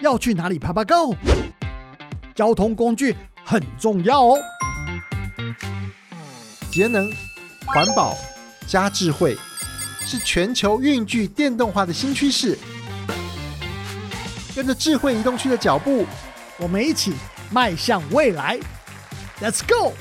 要去哪里爬爬 Go？交通工具很重要哦。节能、环保加智慧，是全球运具电动化的新趋势。跟着智慧移动区的脚步，我们一起迈向未来。Let's go！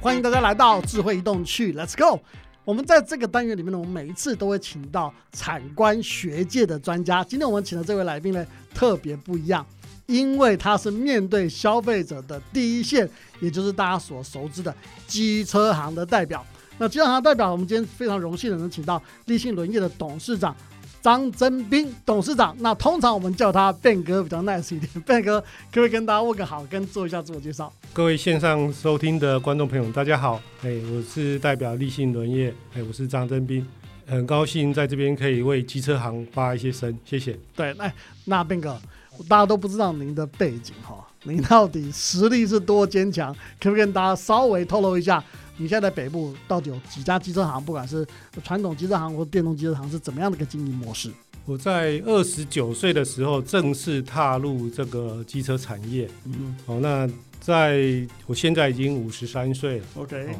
欢迎大家来到智慧移动区，Let's go！我们在这个单元里面呢，我们每一次都会请到产官学界的专家。今天我们请的这位来宾呢，特别不一样，因为他是面对消费者的第一线，也就是大家所熟知的机车行的代表。那机车行代表，我们今天非常荣幸的能请到立信轮业的董事长。张真斌董事长，那通常我们叫他 Ben 哥比较 nice 一点。Ben 哥，可不可以跟大家问个好，跟做一下自我介绍？各位线上收听的观众朋友，大家好，哎，我是代表立信轮业，哎，我是张真斌，很高兴在这边可以为机车行发一些声，谢谢。对，哎，那 Ben 哥，大家都不知道您的背景哈，您到底实力是多坚强？可不可以跟大家稍微透露一下？你现在在北部到底有几家机车行？不管是传统机车行或电动机车行，是怎么样的一个经营模式？我在二十九岁的时候正式踏入这个机车产业。嗯，哦，那在我现在已经五十三岁了。OK，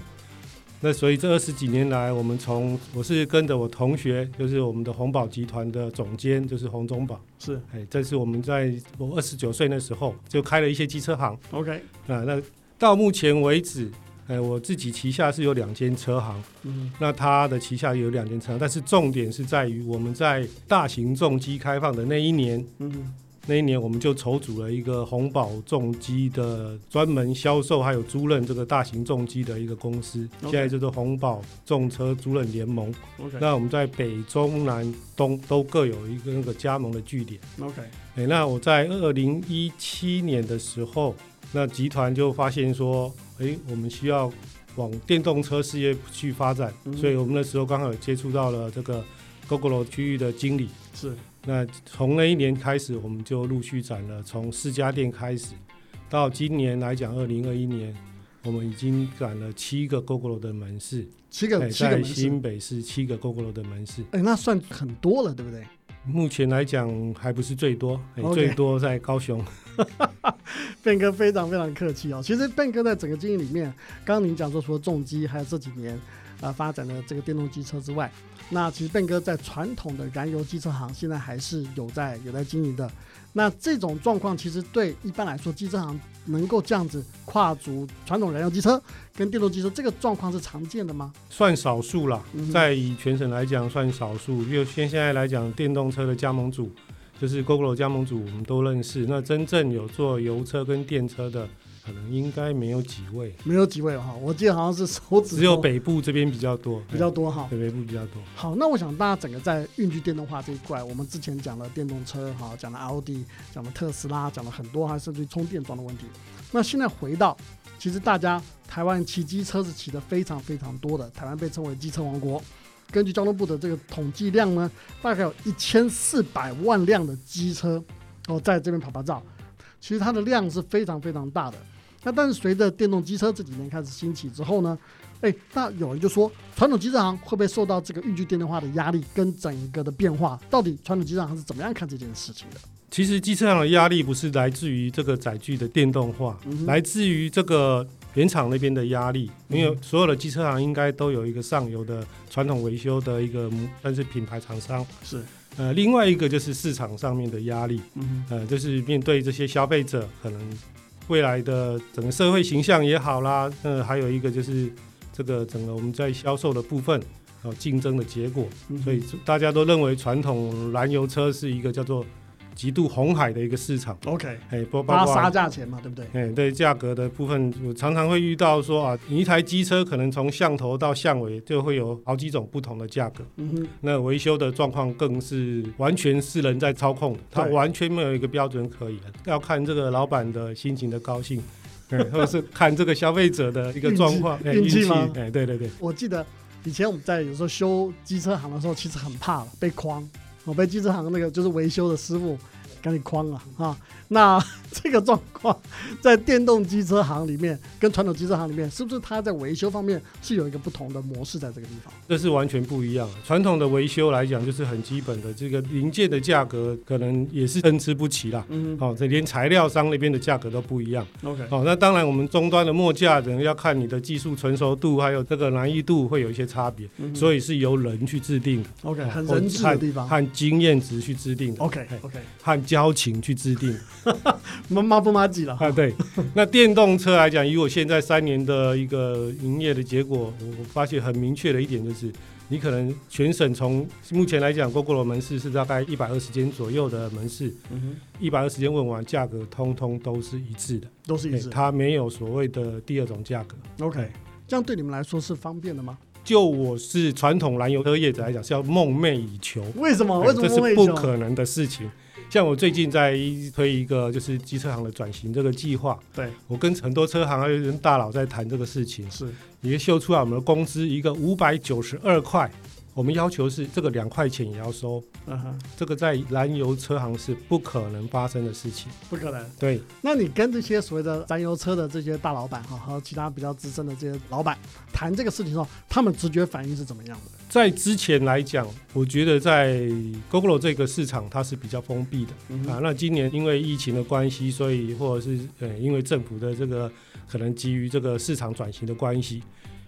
那所以这二十几年来，我们从我是跟着我同学，就是我们的红宝集团的总监，就是洪忠宝。是，哎，这是我们在我二十九岁那时候就开了一些机车行。OK，啊，那到目前为止。哎，我自己旗下是有两间车行，嗯，那他的旗下有两间车行，但是重点是在于我们在大型重机开放的那一年，嗯，那一年我们就筹组了一个红宝重机的专门销售还有租赁这个大型重机的一个公司，现在叫做红宝重车租赁联盟。那我们在北中南东都各有一个那个加盟的据点。OK，哎，那我在二零一七年的时候，那集团就发现说。哎，我们需要往电动车事业去发展，所以我们那时候刚好接触到了这个 GoGo 区域的经理。是，那从那一年开始，我们就陆续展了，从四家店开始，到今年来讲，二零二一年，我们已经展了七个 GoGo 的门市，七个，在新北市七个 GoGo 的门市。哎，那算很多了，对不对？目前来讲还不是最多，最多在高雄。Ben 哥非常非常客气哦。其实 Ben 哥在整个经营里面，刚刚您讲说除了重机，还有这几年啊发展的这个电动机车之外，那其实 Ben 哥在传统的燃油机车行现在还是有在有在经营的。那这种状况其实对一般来说，机车行能够这样子跨足传统燃油机车跟电动机车，这个状况是常见的吗？算少数了，在以全省来讲算少数。就现现在来讲，电动车的加盟组就是 GoGo 加盟主，我们都认识。那真正有做油车跟电车的。可能应该没有几位，没有几位哈，我记得好像是手指，只有北部这边比较多，比较多哈，对北部比较多。好，那我想大家整个在运具电动化这一块，我们之前讲了电动车哈，讲了奥迪，讲了特斯拉，讲了很多，还甚至充电桩的问题。那现在回到，其实大家台湾骑机车是骑的非常非常多的，台湾被称为机车王国。根据交通部的这个统计量呢，大概有一千四百万辆的机车哦，在这边跑拍照，其实它的量是非常非常大的。那但是随着电动机车这几年开始兴起之后呢，哎，那有人就说，传统机车行会不会受到这个运具电动化的压力跟整个的变化？到底传统机车行是怎么样看这件事情的？其实机车行的压力不是来自于这个载具的电动化，来自于这个原厂那边的压力。因为所有的机车行应该都有一个上游的传统维修的一个，但是品牌厂商是。呃，另外一个就是市场上面的压力，嗯，呃，就是面对这些消费者可能。未来的整个社会形象也好啦，呃，还有一个就是这个整个我们在销售的部分，呃，竞争的结果，所以大家都认为传统燃油车是一个叫做。极度红海的一个市场，OK，哎，包括杀价钱嘛，对不对？哎，对价格的部分，我常常会遇到说啊，你一台机车可能从巷头到巷尾就会有好几种不同的价格，嗯哼，那维修的状况更是完全是人在操控，它完全没有一个标准可言，要看这个老板的心情的高兴，或者是看这个消费者的一个状况运气吗？哎，对对对，我记得以前我们在有时候修机车行的时候，其实很怕被框。我被机车行那个就是维修的师傅赶紧框了啊！那这个状况在电动机车行里面跟传统机车行里面，是不是它在维修方面是有一个不同的模式在这个地方？这是完全不一样。传统的维修来讲，就是很基本的，这个零件的价格可能也是参差不齐啦。嗯，好，这连材料商那边的价格都不一样。OK，好，那当然我们终端的墨价可能要看你的技术成熟度，还有这个难易度会有一些差别，所以是由人去制定。OK，很人质的地方，和经验值去制定。OK，OK，和交情去制定。妈妈不妈几了啊？对，那电动车来讲，以我现在三年的一个营业的结果，我发现很明确的一点就是，你可能全省从目前来讲，GoGo 的门市是大概一百二十间左右的门市，一百二十间问完，价格通通都是一致的，都是一致，它没有所谓的第二种价格。OK，这样对你们来说是方便的吗？就我是传统燃油车业者来讲，是要梦寐以求。为什么？为什么这是不可能的事情？像我最近在推一个就是机车行的转型这个计划，对我跟很多车行还有人大佬在谈这个事情，是也秀出来我们的工资一个五百九十二块。我们要求是这个两块钱也要收，嗯哼，这个在燃油车行是不可能发生的事情，不可能。对，那你跟这些所谓的燃油车的这些大老板哈，和其他比较资深的这些老板谈这个事情的时候，他们直觉反应是怎么样的？在之前来讲，我觉得在 GoGo 这个市场它是比较封闭的啊。那今年因为疫情的关系，所以或者是呃因为政府的这个可能基于这个市场转型的关系。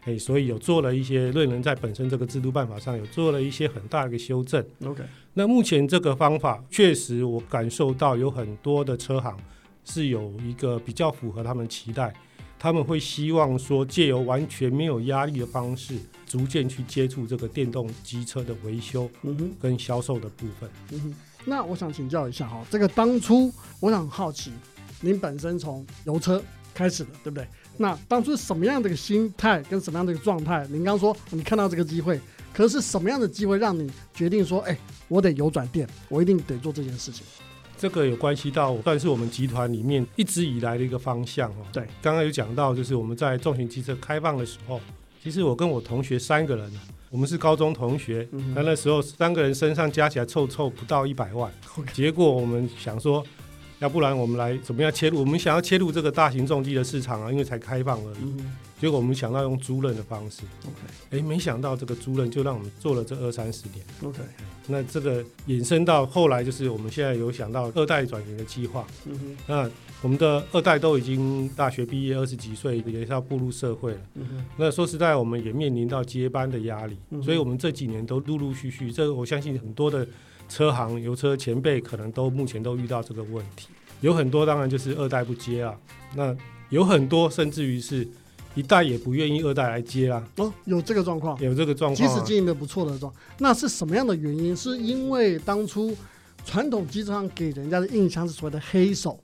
哎，所以有做了一些瑞能在本身这个制度办法上有做了一些很大的一个修正。OK，那目前这个方法确实我感受到有很多的车行是有一个比较符合他们期待，他们会希望说借由完全没有压力的方式，逐渐去接触这个电动机车的维修跟销售的部分。嗯哼，那我想请教一下哈，这个当初我想好奇，您本身从油车开始的，对不对？那当初是什么样的一个心态跟什么样的一个状态？您刚说你看到这个机会，可是什么样的机会让你决定说，哎，我得油转电，我一定得做这件事情？这个有关系到算是我们集团里面一直以来的一个方向哦。对，刚刚有讲到，就是我们在重型汽车开放的时候，其实我跟我同学三个人，我们是高中同学，那那时候三个人身上加起来凑凑不到一百万，结果我们想说。要不然我们来怎么样切入？我们想要切入这个大型重机的市场啊，因为才开放而已。结果我们想到用租赁的方式。OK，哎，没想到这个租赁就让我们做了这二三十年。OK，那这个引申到后来就是我们现在有想到二代转型的计划。那我们的二代都已经大学毕业，二十几岁也是要步入社会了。那说实在，我们也面临到接班的压力，所以我们这几年都陆陆续续，这个我相信很多的。车行油车前辈可能都目前都遇到这个问题，有很多当然就是二代不接啊，那有很多甚至于是一代也不愿意二代来接啊。哦，有这个状况，有这个状况，即使经营的不错的状，那是什么样的原因？是因为当初传统机车上给人家的印象是所谓的黑手，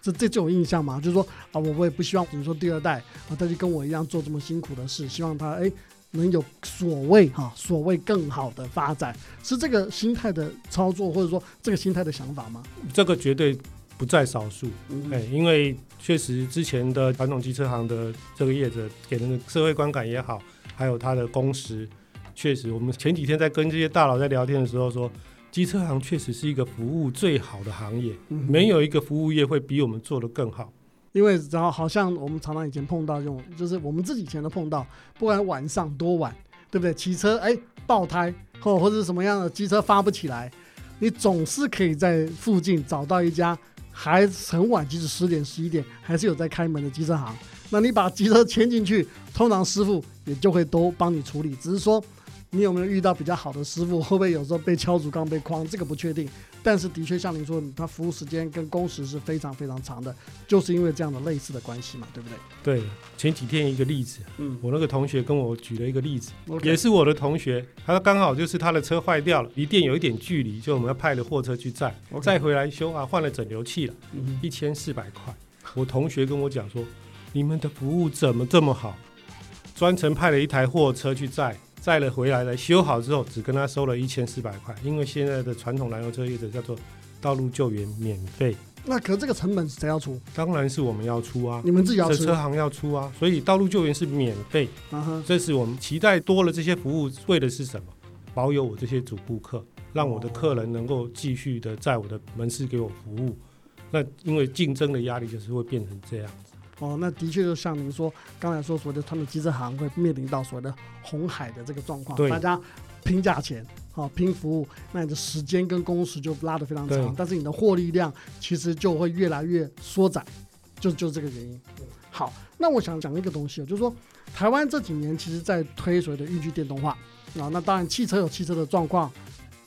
这这就有印象嘛？就是说啊，我我也不希望，比如说第二代啊，他就跟我一样做这么辛苦的事，希望他哎。能有所谓哈，所谓更好的发展，是这个心态的操作，或者说这个心态的想法吗？这个绝对不在少数，哎，因为确实之前的传统机车行的这个业者给人的社会观感也好，还有他的工时，确实，我们前几天在跟这些大佬在聊天的时候说，机车行确实是一个服务最好的行业，没有一个服务业会比我们做的更好。因为然后好像我们常常以前碰到这种，就是我们自己以前都碰到，不管晚上多晚，对不对？骑车哎爆胎或或者是什么样的机车发不起来，你总是可以在附近找到一家还很晚，即使十点十一点还是有在开门的机车行。那你把机车牵进去，通常师傅也就会都帮你处理，只是说。你有没有遇到比较好的师傅？会不会有时候被敲竹杠、被框？这个不确定。但是的确像您说，他服务时间跟工时是非常非常长的，就是因为这样的类似的关系嘛，对不对？对。前几天一个例子，嗯，我那个同学跟我举了一个例子，也是我的同学，他刚好就是他的车坏掉了，离店有一点距离，就我们要派了货车去载，再回来修啊，换了整流器了，一千四百块。我同学跟我讲说，你们的服务怎么这么好？专程派了一台货车去载。载了回来了，修好之后只跟他收了一千四百块，因为现在的传统燃油车业者叫做道路救援免费。那可这个成本谁要出？当然是我们要出啊，你们自己要出，车行要出啊。所以道路救援是免费，这是我们期待多了这些服务，为的是什么？保有我这些主顾客，让我的客人能够继续的在我的门市给我服务。那因为竞争的压力就是会变成这样。哦，那的确就像您说刚才说所谓的他们机车行会面临到所谓的红海的这个状况，对大家拼价钱，好、拼服务，那你的时间跟工时就拉得非常长对，但是你的获利量其实就会越来越缩窄，就就这个原因。好，那我想讲一个东西，就是说台湾这几年其实在推所谓的运具电动化啊，那当然汽车有汽车的状况，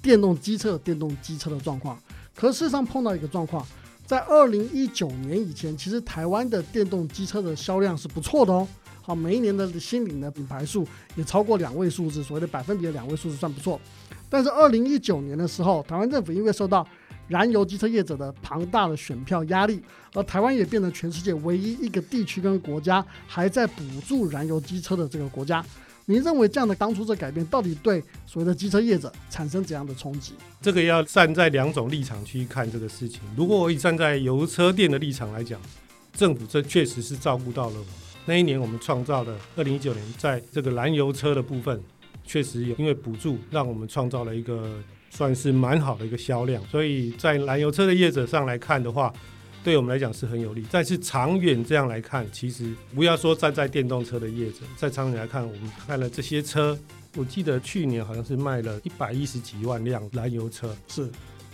电动机车有电动机车的状况，可事实上碰到一个状况。在二零一九年以前，其实台湾的电动机车的销量是不错的哦。好，每一年的新领的品牌数也超过两位数字，所谓的百分比的两位数字算不错。但是二零一九年的时候，台湾政府因为受到燃油机车业者的庞大的选票压力，而台湾也变成全世界唯一一个地区跟国家还在补助燃油机车的这个国家。您认为这样的当初这改变，到底对所谓的机车业者产生怎样的冲击？这个要站在两种立场去看这个事情。如果我以站在油车店的立场来讲，政府这确实是照顾到了我。那一年我们创造的二零一九年，在这个燃油车的部分，确实有因为补助，让我们创造了一个算是蛮好的一个销量。所以在燃油车的业者上来看的话，对我们来讲是很有利。但是长远这样来看，其实不要说站在电动车的业者，在长远来看，我们看了这些车，我记得去年好像是卖了一百一十几万辆燃油车。是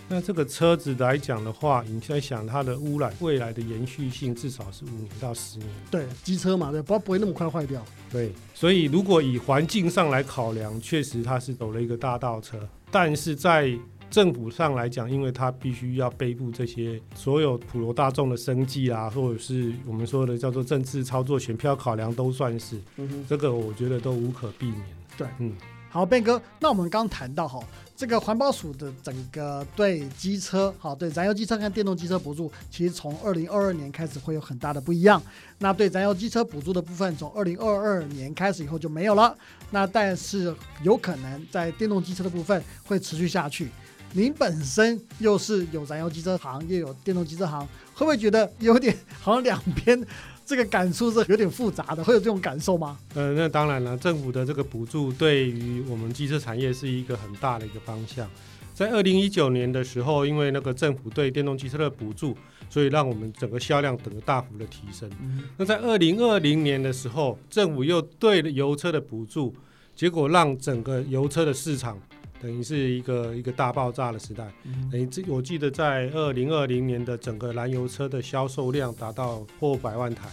那这个车子来讲的话，你在想它的污染未来的延续性至少是五年到十年。对机车嘛，对，不不会那么快坏掉。对，所以如果以环境上来考量，确实它是走了一个大道车，但是在政府上来讲，因为它必须要背负这些所有普罗大众的生计啊，或者是我们说的叫做政治操作、选票考量，都算是嗯。这个，我觉得都无可避免。对，嗯，好，Ben 哥，那我们刚谈到哈，这个环保署的整个对机车，好，对燃油机车跟电动机车补助，其实从二零二二年开始会有很大的不一样。那对燃油机车补助的部分，从二零二二年开始以后就没有了。那但是有可能在电动机车的部分会持续下去。您本身又是有燃油机车行，又有电动机车行，会不会觉得有点好像两边这个感触是有点复杂的？会有这种感受吗？呃，那当然了，政府的这个补助对于我们机车产业是一个很大的一个方向。在二零一九年的时候，因为那个政府对电动机车的补助，所以让我们整个销量整个大幅的提升。嗯，那在二零二零年的时候，政府又对油车的补助，结果让整个油车的市场等于是一个一个大爆炸的时代。嗯等于这我记得在二零二零年的整个燃油车的销售量达到破百万台，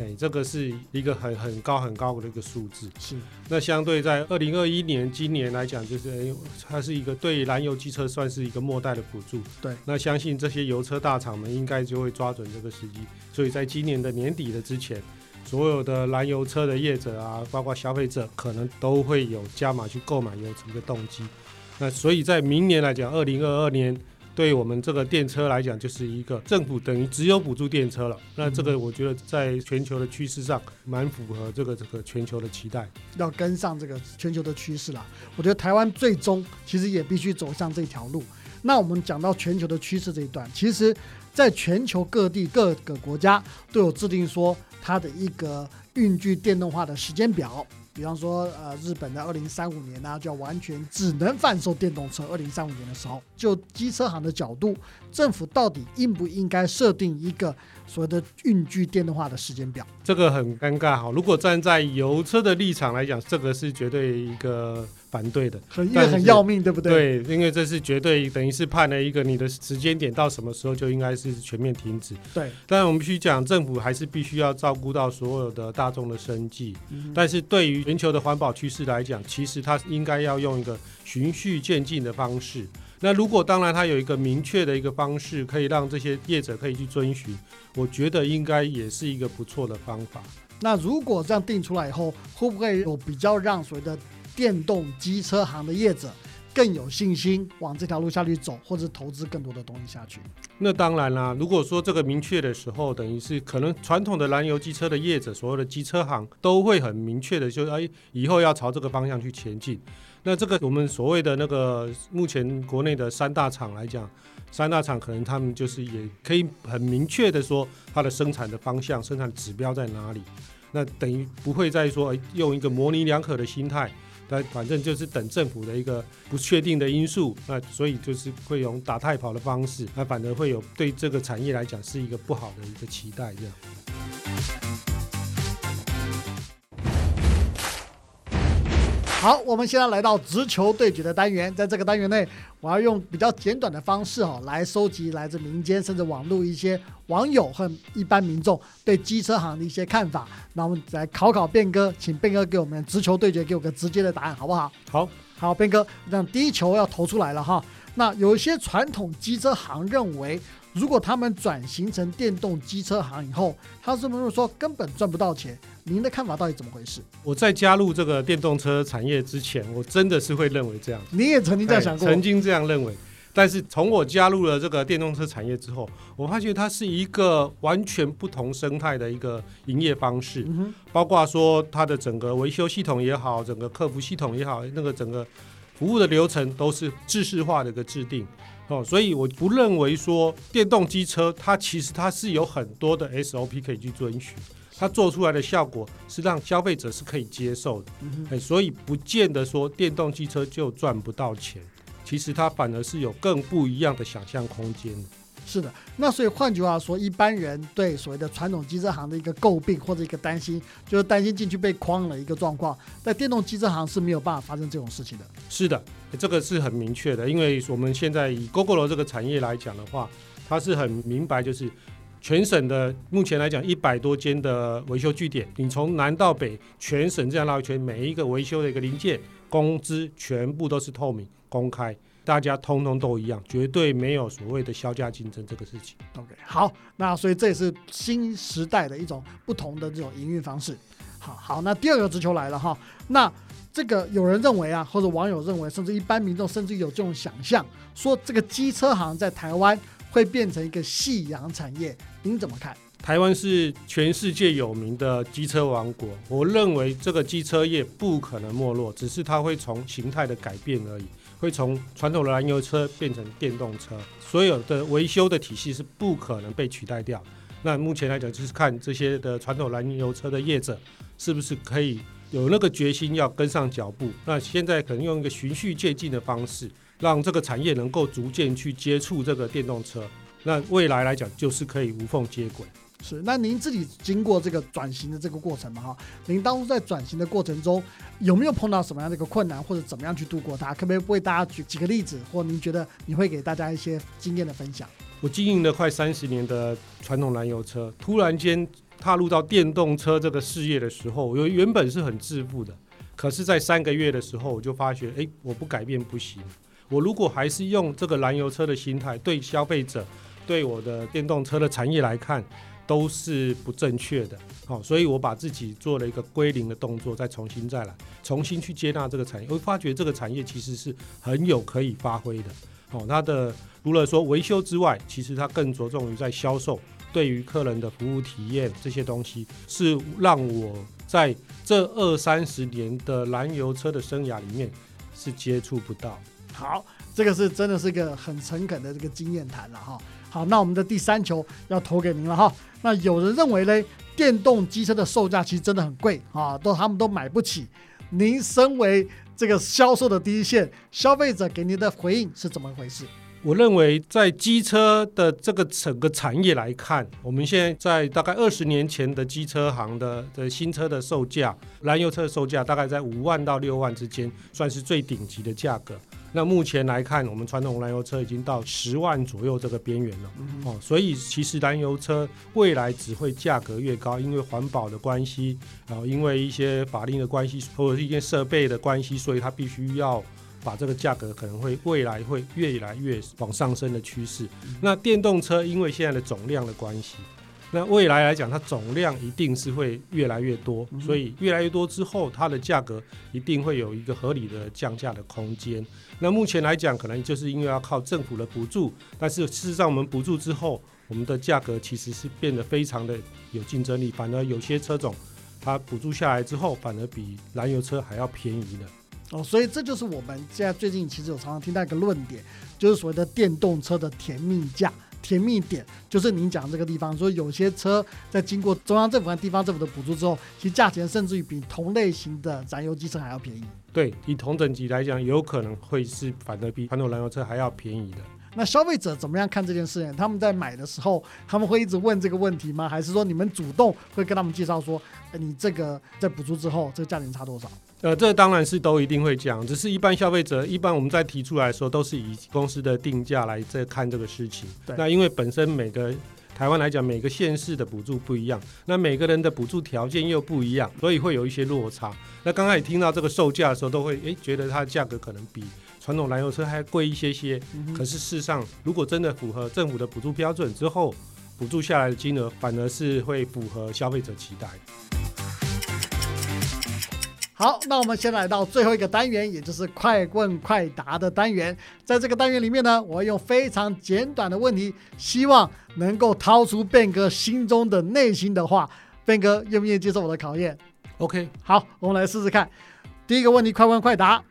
哎，这个是一个很很高很高的一个数字。是，那相对在二零二一年今年来讲，就是哎，它是一个对燃油机车算是一个末代的补助。对，那相信这些油车大厂们应该就会抓准这个时机，所以在今年的年底的之前，所有的燃油车的业者啊，包括消费者，可能都会有加码去购买油车的动机。那所以在明年来讲，二零二二年。对我们这个电车来讲，就是一个政府等于只有补助电车了。那这个我觉得在全球的趋势上，蛮符合这个这个全球的期待。要跟上这个全球的趋势啦。我觉得台湾最终其实也必须走上这条路。那我们讲到全球的趋势这一段，其实在全球各地各个国家都有制定说它的一个运具电动化的时间表。比方说，呃，日本的二零三五年呢、就要完全只能贩售电动车。二零三五年的时候，就机车行的角度，政府到底应不应该设定一个所谓的运具电动化的时间表？这个很尴尬哈。如果站在油车的立场来讲，这个是绝对一个反对的。很因为很要命，对不对？对，因为这是绝对等于是判了一个你的时间点到什么时候就应该是全面停止。对，当然我们必须讲，政府还是必须要照顾到所有的大众的生计。嗯但是对于全球的环保趋势来讲，其实它应该要用一个循序渐进的方式。那如果当然它有一个明确的一个方式，可以让这些业者可以去遵循，我觉得应该也是一个不错的方法。那如果这样定出来以后，会不会有比较让所谓的电动机车行的业者更有信心往这条路下去走，或者投资更多的东西下去？那当然啦，如果说这个明确的时候，等于是可能传统的燃油机车的业者，所有的机车行都会很明确的就哎，以后要朝这个方向去前进。那这个我们所谓的那个目前国内的三大厂来讲，三大厂可能他们就是也可以很明确的说它的生产的方向、生产指标在哪里。那等于不会再说用一个模棱两可的心态但反正就是等政府的一个不确定的因素，那所以就是会用打太跑的方式，那反而会有对这个产业来讲是一个不好的一个期待，这样。好，我们现在来到直球对决的单元，在这个单元内，我要用比较简短的方式哈，来收集来自民间甚至网络一些网友和一般民众对机车行的一些看法。那我们来考考变哥，请变哥给我们直球对决，给我个直接的答案，好不好？好，好，变哥，那第一球要投出来了哈。那有一些传统机车行认为。如果他们转型成电动机车行以后，他是不是说根本赚不到钱？您的看法到底怎么回事？我在加入这个电动车产业之前，我真的是会认为这样。你也曾经这样想过？曾经这样认为，但是从我加入了这个电动车产业之后，我发现它是一个完全不同生态的一个营业方式，包括说它的整个维修系统也好，整个客服系统也好，那个整个服务的流程都是制式化的一个制定。哦，所以我不认为说电动机车它其实它是有很多的 SOP 可以去遵循，它做出来的效果是让消费者是可以接受的，哎，所以不见得说电动机车就赚不到钱，其实它反而是有更不一样的想象空间。是的，那所以换句话说，一般人对所谓的传统机车行的一个诟病或者一个担心，就是担心进去被框了一个状况，在电动机车行是没有办法发生这种事情的。是的，这个是很明确的，因为我们现在以 GoGo 这个产业来讲的话，它是很明白，就是全省的目前来讲一百多间的维修据点，你从南到北全省这样绕一圈，每一个维修的一个零件工资全部都是透明公开。大家通通都一样，绝对没有所谓的销价竞争这个事情。OK，好，那所以这也是新时代的一种不同的这种营运方式。好好，那第二个直球来了哈，那这个有人认为啊，或者网友认为，甚至一般民众甚至有这种想象，说这个机车行在台湾会变成一个夕阳产业，您怎么看？台湾是全世界有名的机车王国，我认为这个机车业不可能没落，只是它会从形态的改变而已。会从传统的燃油车变成电动车，所有的维修的体系是不可能被取代掉。那目前来讲，就是看这些的传统燃油车的业者是不是可以有那个决心要跟上脚步。那现在可能用一个循序渐进的方式，让这个产业能够逐渐去接触这个电动车。那未来来讲，就是可以无缝接轨。是，那您自己经过这个转型的这个过程嘛？哈，您当初在转型的过程中有没有碰到什么样的一个困难，或者怎么样去度过它？可不可以为大家举几个例子，或您觉得你会给大家一些经验的分享？我经营了快三十年的传统燃油车，突然间踏入到电动车这个事业的时候，我原本是很自负的，可是，在三个月的时候，我就发觉，哎，我不改变不行。我如果还是用这个燃油车的心态，对消费者，对我的电动车的产业来看。都是不正确的，好，所以我把自己做了一个归零的动作，再重新再来，重新去接纳这个产业，我发觉这个产业其实是很有可以发挥的，好，它的除了说维修之外，其实它更着重于在销售，对于客人的服务体验这些东西，是让我在这二三十年的燃油车的生涯里面是接触不到。好，这个是真的是一个很诚恳的这个经验谈了哈。好，那我们的第三球要投给您了哈。那有人认为呢，电动机车的售价其实真的很贵啊，都他们都买不起。您身为这个销售的第一线，消费者给您的回应是怎么回事？我认为，在机车的这个整个产业来看，我们现在在大概二十年前的机车行的的新车的售价，燃油车的售价大概在五万到六万之间，算是最顶级的价格。那目前来看，我们传统燃油车已经到十万左右这个边缘了。哦，所以其实燃油车未来只会价格越高，因为环保的关系，然后因为一些法令的关系，或者是一些设备的关系，所以它必须要。把这个价格可能会未来会越来越往上升的趋势。那电动车因为现在的总量的关系，那未来来讲它总量一定是会越来越多，所以越来越多之后，它的价格一定会有一个合理的降价的空间。那目前来讲，可能就是因为要靠政府的补助，但是事实上我们补助之后，我们的价格其实是变得非常的有竞争力，反而有些车种它补助下来之后，反而比燃油车还要便宜的。哦，所以这就是我们现在最近其实有常常听到一个论点，就是所谓的电动车的甜蜜价、甜蜜点，就是您讲这个地方，说有些车在经过中央政府和地方政府的补助之后，其实价钱甚至于比同类型的燃油机车还要便宜。对，以同等级来讲，有可能会是反而比传统燃油车还要便宜的。那消费者怎么样看这件事情？他们在买的时候，他们会一直问这个问题吗？还是说你们主动会跟他们介绍说，呃你这个在补助之后，这个价钱差多少？呃，这当然是都一定会讲，只是一般消费者，一般我们在提出来的时候，都是以公司的定价来在看这个事情。对那因为本身每个台湾来讲，每个县市的补助不一样，那每个人的补助条件又不一样，所以会有一些落差。那刚开始听到这个售价的时候，都会诶觉得它的价格可能比传统燃油车还贵一些些。可是事实上，如果真的符合政府的补助标准之后，补助下来的金额反而是会符合消费者期待。好，那我们先来到最后一个单元，也就是快问快答的单元。在这个单元里面呢，我会用非常简短的问题，希望能够掏出变哥心中的内心的话。变哥愿不愿意接受我的考验？OK，好，我们来试试看。第一个问题，快问快答：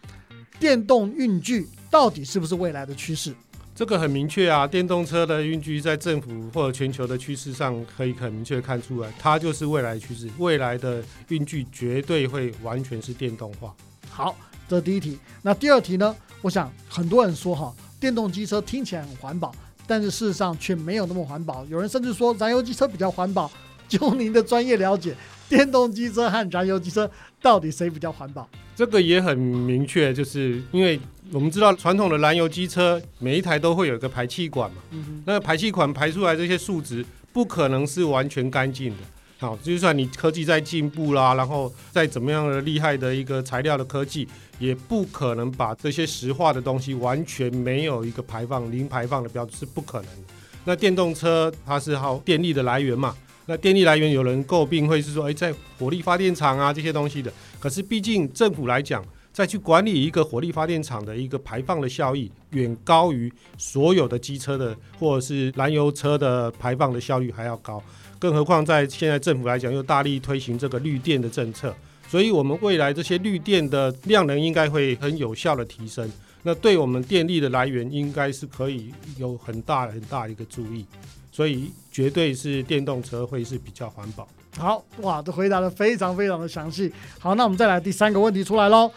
电动运具到底是不是未来的趋势？这个很明确啊，电动车的运具在政府或者全球的趋势上可以很明确看出来，它就是未来趋势。未来的运具绝对会完全是电动化。好，这是第一题。那第二题呢？我想很多人说哈，电动机车听起来很环保，但是事实上却没有那么环保。有人甚至说燃油机车比较环保。就您的专业了解，电动机车和燃油机车到底谁比较环保？这个也很明确，就是因为我们知道传统的燃油机车每一台都会有一个排气管嘛，嗯那排气管排出来这些数值不可能是完全干净的。好，就算你科技在进步啦，然后再怎么样的厉害的一个材料的科技，也不可能把这些石化的东西完全没有一个排放零排放的标准是不可能的。那电动车它是靠电力的来源嘛，那电力来源有人诟病会是说，诶，在火力发电厂啊这些东西的，可是毕竟政府来讲，再去管理一个火力发电厂的一个排放的效益，远高于所有的机车的或者是燃油车的排放的效率还要高。更何况在现在政府来讲，又大力推行这个绿电的政策，所以我们未来这些绿电的量能应该会很有效的提升。那对我们电力的来源应该是可以有很大很大的一个注意，所以绝对是电动车会是比较环保。好，哇，这回答的非常非常的详细。好，那我们再来第三个问题出来喽。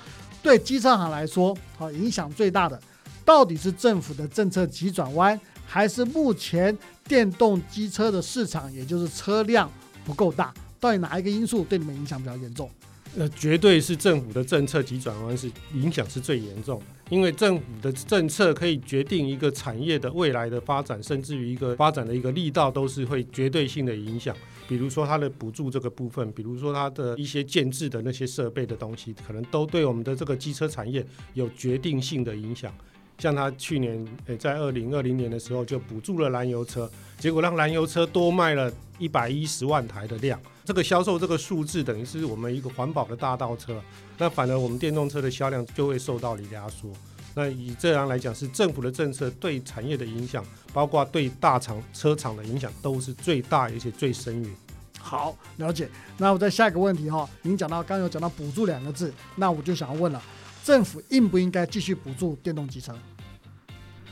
对机车行来说，好，影响最大的到底是政府的政策急转弯，还是目前电动机车的市场，也就是车辆不够大？到底哪一个因素对你们影响比较严重？那，绝对是政府的政策急转弯是影响是最严重的，因为政府的政策可以决定一个产业的未来的发展，甚至于一个发展的一个力道都是会绝对性的影响。比如说它的补助这个部分，比如说它的一些建制的那些设备的东西，可能都对我们的这个机车产业有决定性的影响。像他去年，诶，在二零二零年的时候就补助了燃油车，结果让燃油车多卖了一百一十万台的量。这个销售这个数字等于是我们一个环保的大道车，那反而我们电动车的销量就会受到压缩。那以这样来讲，是政府的政策对产业的影响，包括对大厂车厂的影响，都是最大而且最深远。好，了解。那我再下一个问题哈，您讲到刚刚有讲到补助两个字，那我就想要问了，政府应不应该继续补助电动机车？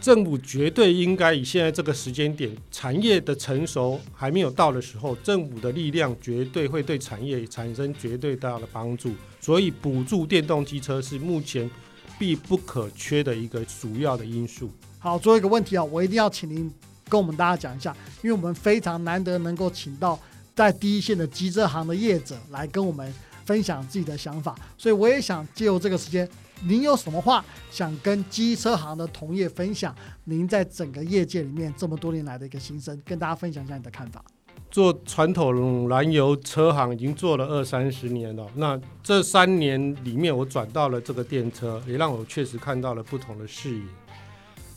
政府绝对应该以现在这个时间点，产业的成熟还没有到的时候，政府的力量绝对会对产业产生绝对大的帮助。所以，补助电动机车是目前必不可缺的一个主要的因素。好，最后一个问题啊，我一定要请您跟我们大家讲一下，因为我们非常难得能够请到在第一线的机车行的业者来跟我们分享自己的想法，所以我也想借由这个时间，您有什么话想跟机车行的同业分享？您在整个业界里面这么多年来的一个心声，跟大家分享一下你的看法。做传统燃油车行已经做了二三十年了，那这三年里面，我转到了这个电车，也让我确实看到了不同的视野。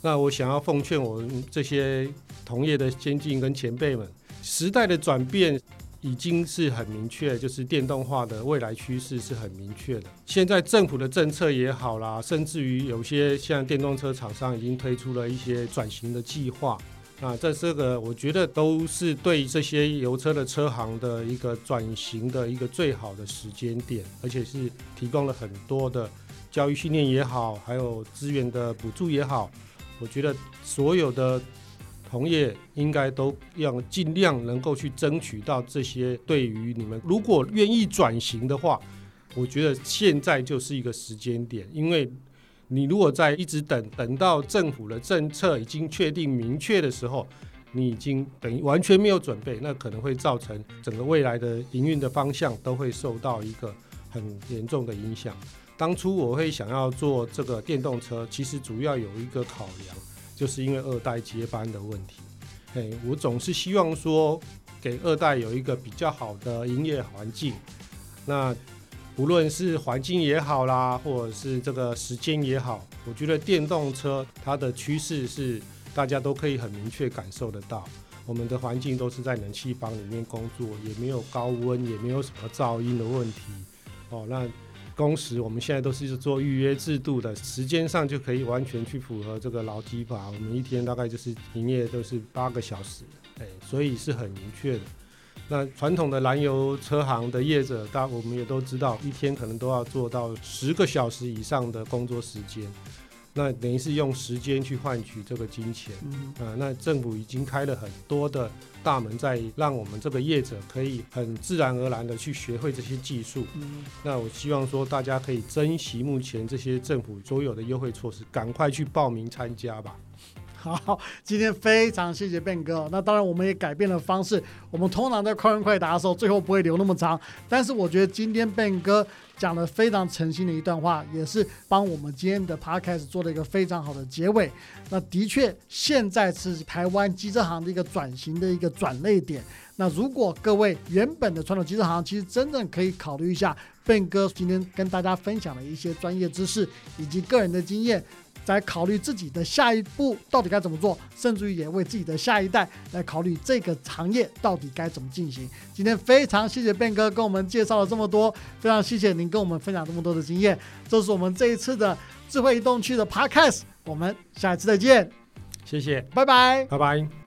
那我想要奉劝我们这些同业的先进跟前辈们，时代的转变已经是很明确，就是电动化的未来趋势是很明确的。现在政府的政策也好啦，甚至于有些像电动车厂商已经推出了一些转型的计划。啊，在这个我觉得都是对这些油车的车行的一个转型的一个最好的时间点，而且是提供了很多的教育训练也好，还有资源的补助也好。我觉得所有的同业应该都要尽量能够去争取到这些。对于你们如果愿意转型的话，我觉得现在就是一个时间点，因为你如果在一直等等到政府的政策已经确定明确的时候，你已经等于完全没有准备，那可能会造成整个未来的营运的方向都会受到一个很严重的影响。当初我会想要做这个电动车，其实主要有一个考量，就是因为二代接班的问题。嘿，我总是希望说给二代有一个比较好的营业环境。那无论是环境也好啦，或者是这个时间也好，我觉得电动车它的趋势是大家都可以很明确感受得到。我们的环境都是在冷气房里面工作，也没有高温，也没有什么噪音的问题。哦，那。工时我们现在都是做预约制度的，时间上就可以完全去符合这个劳基法。我们一天大概就是营业都是八个小时，哎，所以是很明确的。那传统的燃油车行的业者，大我们也都知道，一天可能都要做到十个小时以上的工作时间。那等于是用时间去换取这个金钱，啊，那政府已经开了很多的大门，在让我们这个业者可以很自然而然的去学会这些技术。那我希望说大家可以珍惜目前这些政府所有的优惠措施，赶快去报名参加吧。好，今天非常谢谢变哥。那当然，我们也改变了方式。我们通常在快问快答的时候，最后不会留那么长。但是我觉得今天变哥讲了非常诚心的一段话，也是帮我们今天的 podcast 做了一个非常好的结尾。那的确，现在是台湾机车行的一个转型的一个转类点。那如果各位原本的传统机车行，其实真正可以考虑一下变哥今天跟大家分享的一些专业知识以及个人的经验。在考虑自己的下一步到底该怎么做，甚至于也为自己的下一代来考虑这个行业到底该怎么进行。今天非常谢谢变哥跟我们介绍了这么多，非常谢谢您跟我们分享这么多的经验。这是我们这一次的智慧移动区的 Podcast，我们下一次再见，谢谢，拜拜，拜拜。